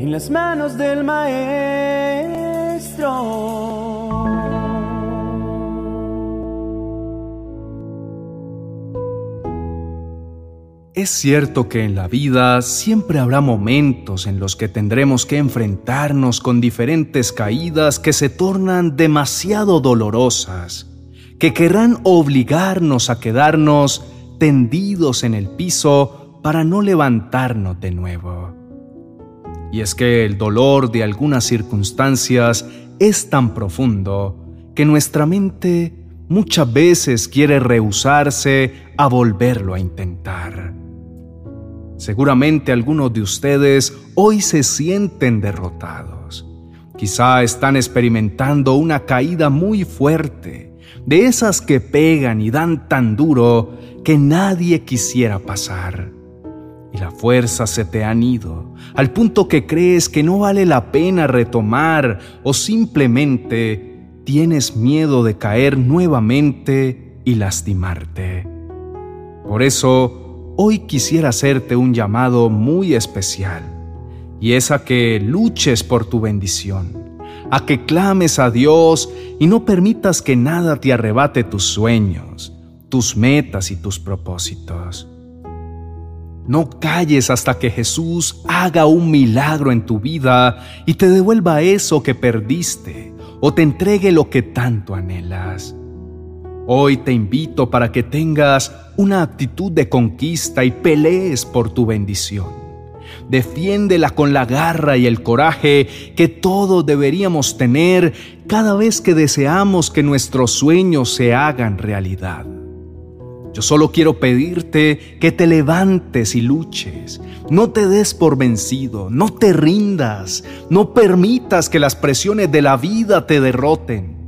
en las manos del Maestro. Es cierto que en la vida siempre habrá momentos en los que tendremos que enfrentarnos con diferentes caídas que se tornan demasiado dolorosas, que querrán obligarnos a quedarnos tendidos en el piso para no levantarnos de nuevo. Y es que el dolor de algunas circunstancias es tan profundo que nuestra mente muchas veces quiere rehusarse a volverlo a intentar. Seguramente algunos de ustedes hoy se sienten derrotados. Quizá están experimentando una caída muy fuerte, de esas que pegan y dan tan duro que nadie quisiera pasar. Y la fuerza se te han ido, al punto que crees que no vale la pena retomar o simplemente tienes miedo de caer nuevamente y lastimarte. Por eso, hoy quisiera hacerte un llamado muy especial, y es a que luches por tu bendición, a que clames a Dios y no permitas que nada te arrebate tus sueños, tus metas y tus propósitos. No calles hasta que Jesús haga un milagro en tu vida y te devuelva eso que perdiste o te entregue lo que tanto anhelas. Hoy te invito para que tengas una actitud de conquista y pelees por tu bendición. Defiéndela con la garra y el coraje que todos deberíamos tener cada vez que deseamos que nuestros sueños se hagan realidad. Yo solo quiero pedirte que te levantes y luches. No te des por vencido, no te rindas, no permitas que las presiones de la vida te derroten.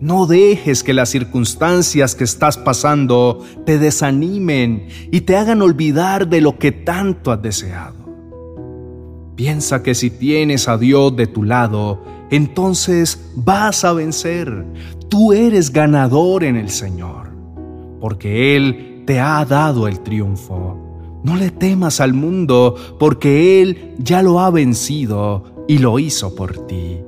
No dejes que las circunstancias que estás pasando te desanimen y te hagan olvidar de lo que tanto has deseado. Piensa que si tienes a Dios de tu lado, entonces vas a vencer. Tú eres ganador en el Señor, porque Él te ha dado el triunfo. No le temas al mundo, porque Él ya lo ha vencido y lo hizo por ti.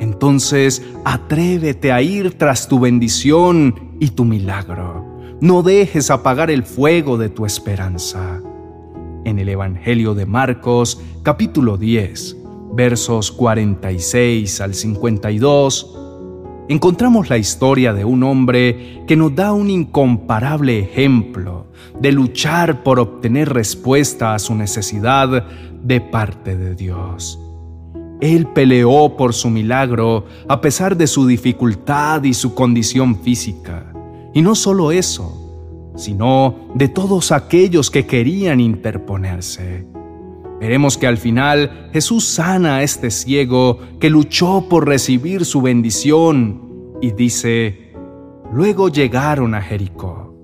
Entonces atrévete a ir tras tu bendición y tu milagro. No dejes apagar el fuego de tu esperanza. En el Evangelio de Marcos, capítulo 10, versos 46 al 52, encontramos la historia de un hombre que nos da un incomparable ejemplo de luchar por obtener respuesta a su necesidad de parte de Dios. Él peleó por su milagro a pesar de su dificultad y su condición física. Y no solo eso, sino de todos aquellos que querían interponerse. Veremos que al final Jesús sana a este ciego que luchó por recibir su bendición y dice, luego llegaron a Jericó.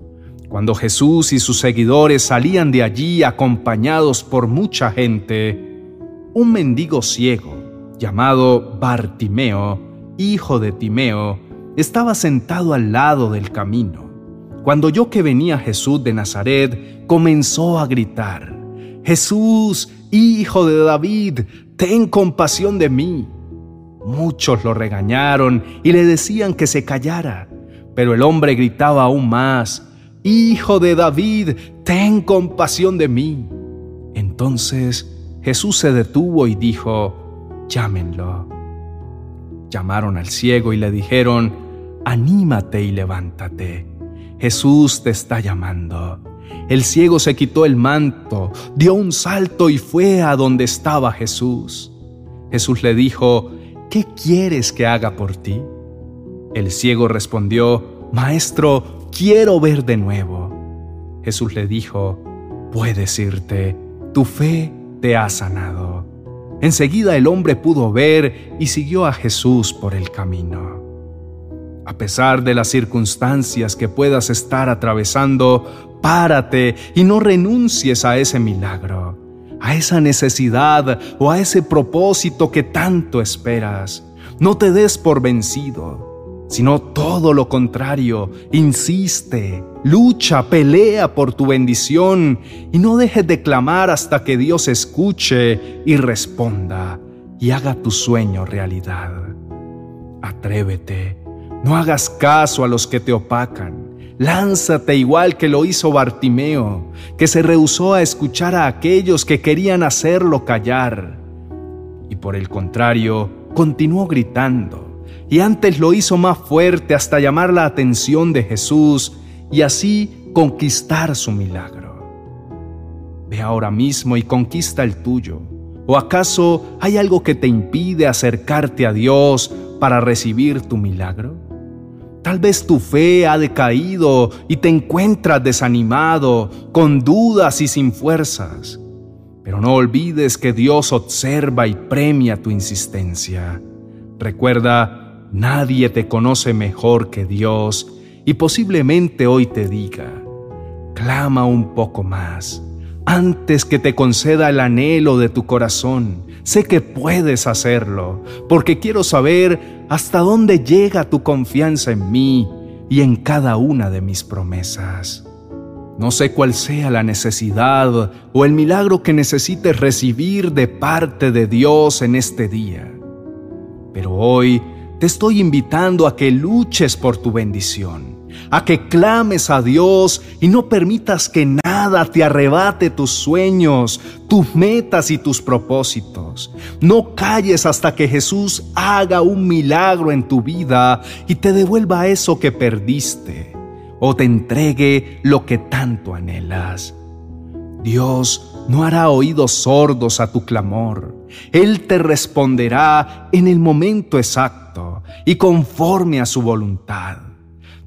Cuando Jesús y sus seguidores salían de allí acompañados por mucha gente, un mendigo ciego llamado Bartimeo, hijo de Timeo, estaba sentado al lado del camino. Cuando oyó que venía Jesús de Nazaret, comenzó a gritar, Jesús, hijo de David, ten compasión de mí. Muchos lo regañaron y le decían que se callara, pero el hombre gritaba aún más, Hijo de David, ten compasión de mí. Entonces Jesús se detuvo y dijo, llámenlo. Llamaron al ciego y le dijeron, anímate y levántate. Jesús te está llamando. El ciego se quitó el manto, dio un salto y fue a donde estaba Jesús. Jesús le dijo, ¿qué quieres que haga por ti? El ciego respondió, Maestro, quiero ver de nuevo. Jesús le dijo, puedes irte, tu fe te ha sanado. Enseguida el hombre pudo ver y siguió a Jesús por el camino. A pesar de las circunstancias que puedas estar atravesando, párate y no renuncies a ese milagro, a esa necesidad o a ese propósito que tanto esperas. No te des por vencido. sino todo lo contrario. Insiste, lucha, pelea por tu bendición y no dejes de clamar hasta que Dios escuche y responda y haga tu sueño realidad. Atrévete, no hagas caso a los que te opacan. Lánzate igual que lo hizo Bartimeo, que se rehusó a escuchar a aquellos que querían hacerlo callar. Y por el contrario, continuó gritando, y antes lo hizo más fuerte hasta llamar la atención de Jesús y así conquistar su milagro. Ve ahora mismo y conquista el tuyo. ¿O acaso hay algo que te impide acercarte a Dios para recibir tu milagro? Tal vez tu fe ha decaído y te encuentras desanimado, con dudas y sin fuerzas. Pero no olvides que Dios observa y premia tu insistencia. Recuerda, nadie te conoce mejor que Dios y posiblemente hoy te diga, clama un poco más antes que te conceda el anhelo de tu corazón. Sé que puedes hacerlo, porque quiero saber hasta dónde llega tu confianza en mí y en cada una de mis promesas. No sé cuál sea la necesidad o el milagro que necesites recibir de parte de Dios en este día, pero hoy te estoy invitando a que luches por tu bendición a que clames a Dios y no permitas que nada te arrebate tus sueños, tus metas y tus propósitos. No calles hasta que Jesús haga un milagro en tu vida y te devuelva eso que perdiste o te entregue lo que tanto anhelas. Dios no hará oídos sordos a tu clamor. Él te responderá en el momento exacto y conforme a su voluntad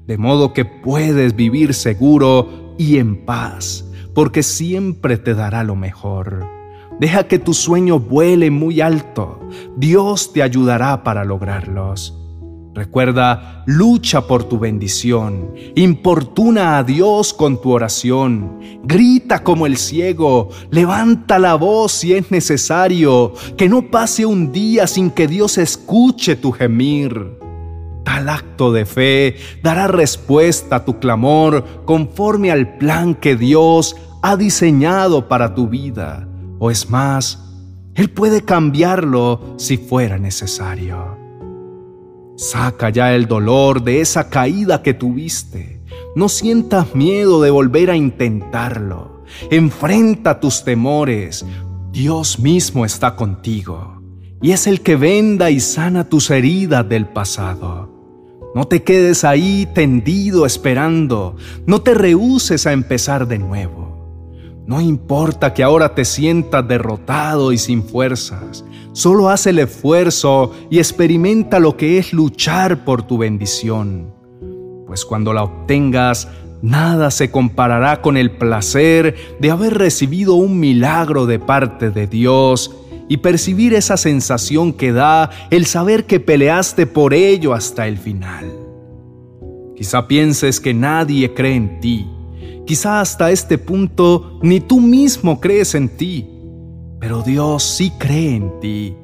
de modo que puedes vivir seguro y en paz, porque siempre te dará lo mejor. Deja que tu sueño vuele muy alto, Dios te ayudará para lograrlos. Recuerda, lucha por tu bendición, importuna a Dios con tu oración, grita como el ciego, levanta la voz si es necesario, que no pase un día sin que Dios escuche tu gemir. Tal acto de fe dará respuesta a tu clamor conforme al plan que Dios ha diseñado para tu vida. O es más, Él puede cambiarlo si fuera necesario. Saca ya el dolor de esa caída que tuviste. No sientas miedo de volver a intentarlo. Enfrenta tus temores. Dios mismo está contigo y es el que venda y sana tus heridas del pasado. No te quedes ahí tendido esperando, no te rehuses a empezar de nuevo. No importa que ahora te sientas derrotado y sin fuerzas, solo haz el esfuerzo y experimenta lo que es luchar por tu bendición. Pues cuando la obtengas, nada se comparará con el placer de haber recibido un milagro de parte de Dios y percibir esa sensación que da el saber que peleaste por ello hasta el final. Quizá pienses que nadie cree en ti, quizá hasta este punto ni tú mismo crees en ti, pero Dios sí cree en ti.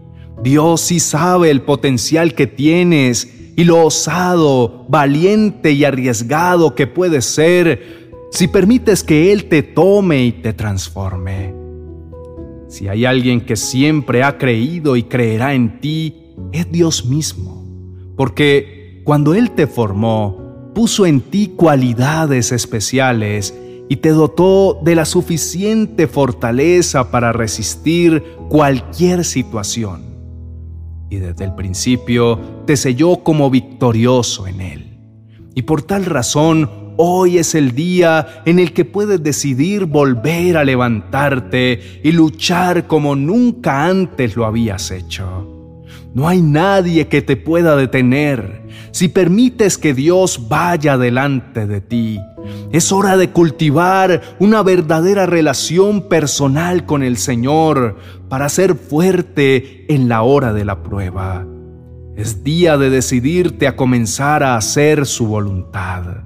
Dios sí sabe el potencial que tienes y lo osado, valiente y arriesgado que puedes ser si permites que Él te tome y te transforme. Si hay alguien que siempre ha creído y creerá en ti, es Dios mismo. Porque cuando Él te formó, puso en ti cualidades especiales y te dotó de la suficiente fortaleza para resistir cualquier situación. Y desde el principio te selló como victorioso en Él. Y por tal razón Hoy es el día en el que puedes decidir volver a levantarte y luchar como nunca antes lo habías hecho. No hay nadie que te pueda detener si permites que Dios vaya delante de ti. Es hora de cultivar una verdadera relación personal con el Señor para ser fuerte en la hora de la prueba. Es día de decidirte a comenzar a hacer su voluntad.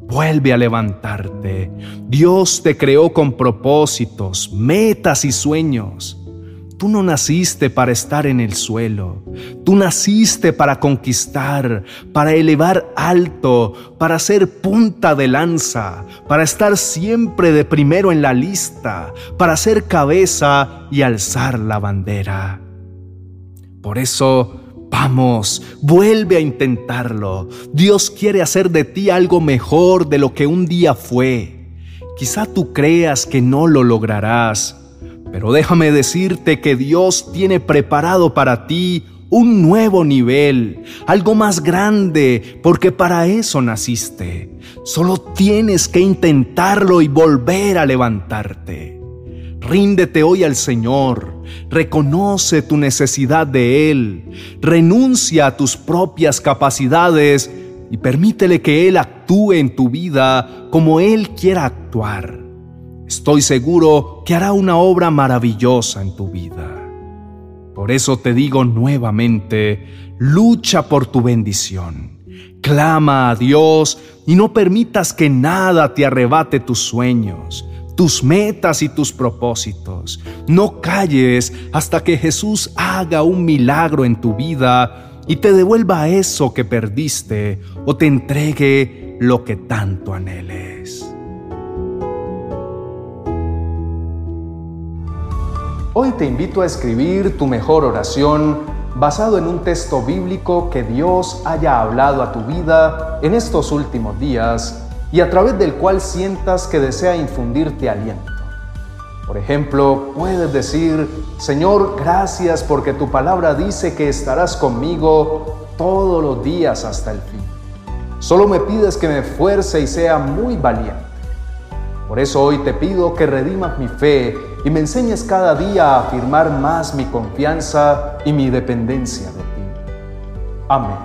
Vuelve a levantarte. Dios te creó con propósitos, metas y sueños. Tú no naciste para estar en el suelo. Tú naciste para conquistar, para elevar alto, para ser punta de lanza, para estar siempre de primero en la lista, para ser cabeza y alzar la bandera. Por eso, vamos, vuelve a intentarlo. Dios quiere hacer de ti algo mejor de lo que un día fue. Quizá tú creas que no lo lograrás pero déjame decirte que Dios tiene preparado para ti un nuevo nivel, algo más grande, porque para eso naciste. Solo tienes que intentarlo y volver a levantarte. Ríndete hoy al Señor, reconoce tu necesidad de Él, renuncia a tus propias capacidades y permítele que Él actúe en tu vida como Él quiera actuar. Estoy seguro que hará una obra maravillosa en tu vida. Por eso te digo nuevamente, lucha por tu bendición. Clama a Dios y no permitas que nada te arrebate tus sueños, tus metas y tus propósitos. No calles hasta que Jesús haga un milagro en tu vida y te devuelva eso que perdiste o te entregue lo que tanto anheles. Hoy te invito a escribir tu mejor oración basado en un texto bíblico que Dios haya hablado a tu vida en estos últimos días y a través del cual sientas que desea infundirte aliento. Por ejemplo, puedes decir, Señor, gracias porque tu palabra dice que estarás conmigo todos los días hasta el fin. Solo me pides que me esfuerce y sea muy valiente. Por eso hoy te pido que redimas mi fe y me enseñes cada día a afirmar más mi confianza y mi dependencia de ti. Amén.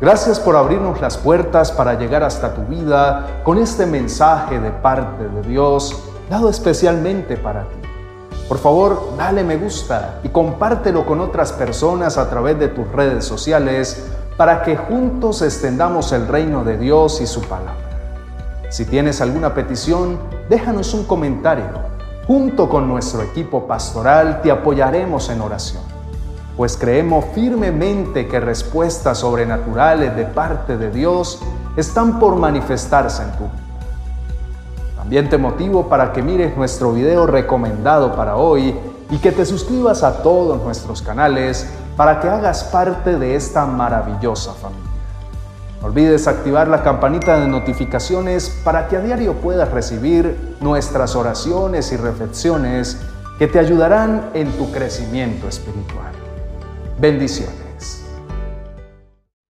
Gracias por abrirnos las puertas para llegar hasta tu vida con este mensaje de parte de Dios dado especialmente para ti. Por favor, dale me gusta y compártelo con otras personas a través de tus redes sociales para que juntos extendamos el reino de Dios y su palabra. Si tienes alguna petición, déjanos un comentario Junto con nuestro equipo pastoral te apoyaremos en oración, pues creemos firmemente que respuestas sobrenaturales de parte de Dios están por manifestarse en tu vida. También te motivo para que mires nuestro video recomendado para hoy y que te suscribas a todos nuestros canales para que hagas parte de esta maravillosa familia. No olvides activar la campanita de notificaciones para que a diario puedas recibir nuestras oraciones y reflexiones que te ayudarán en tu crecimiento espiritual. Bendiciones.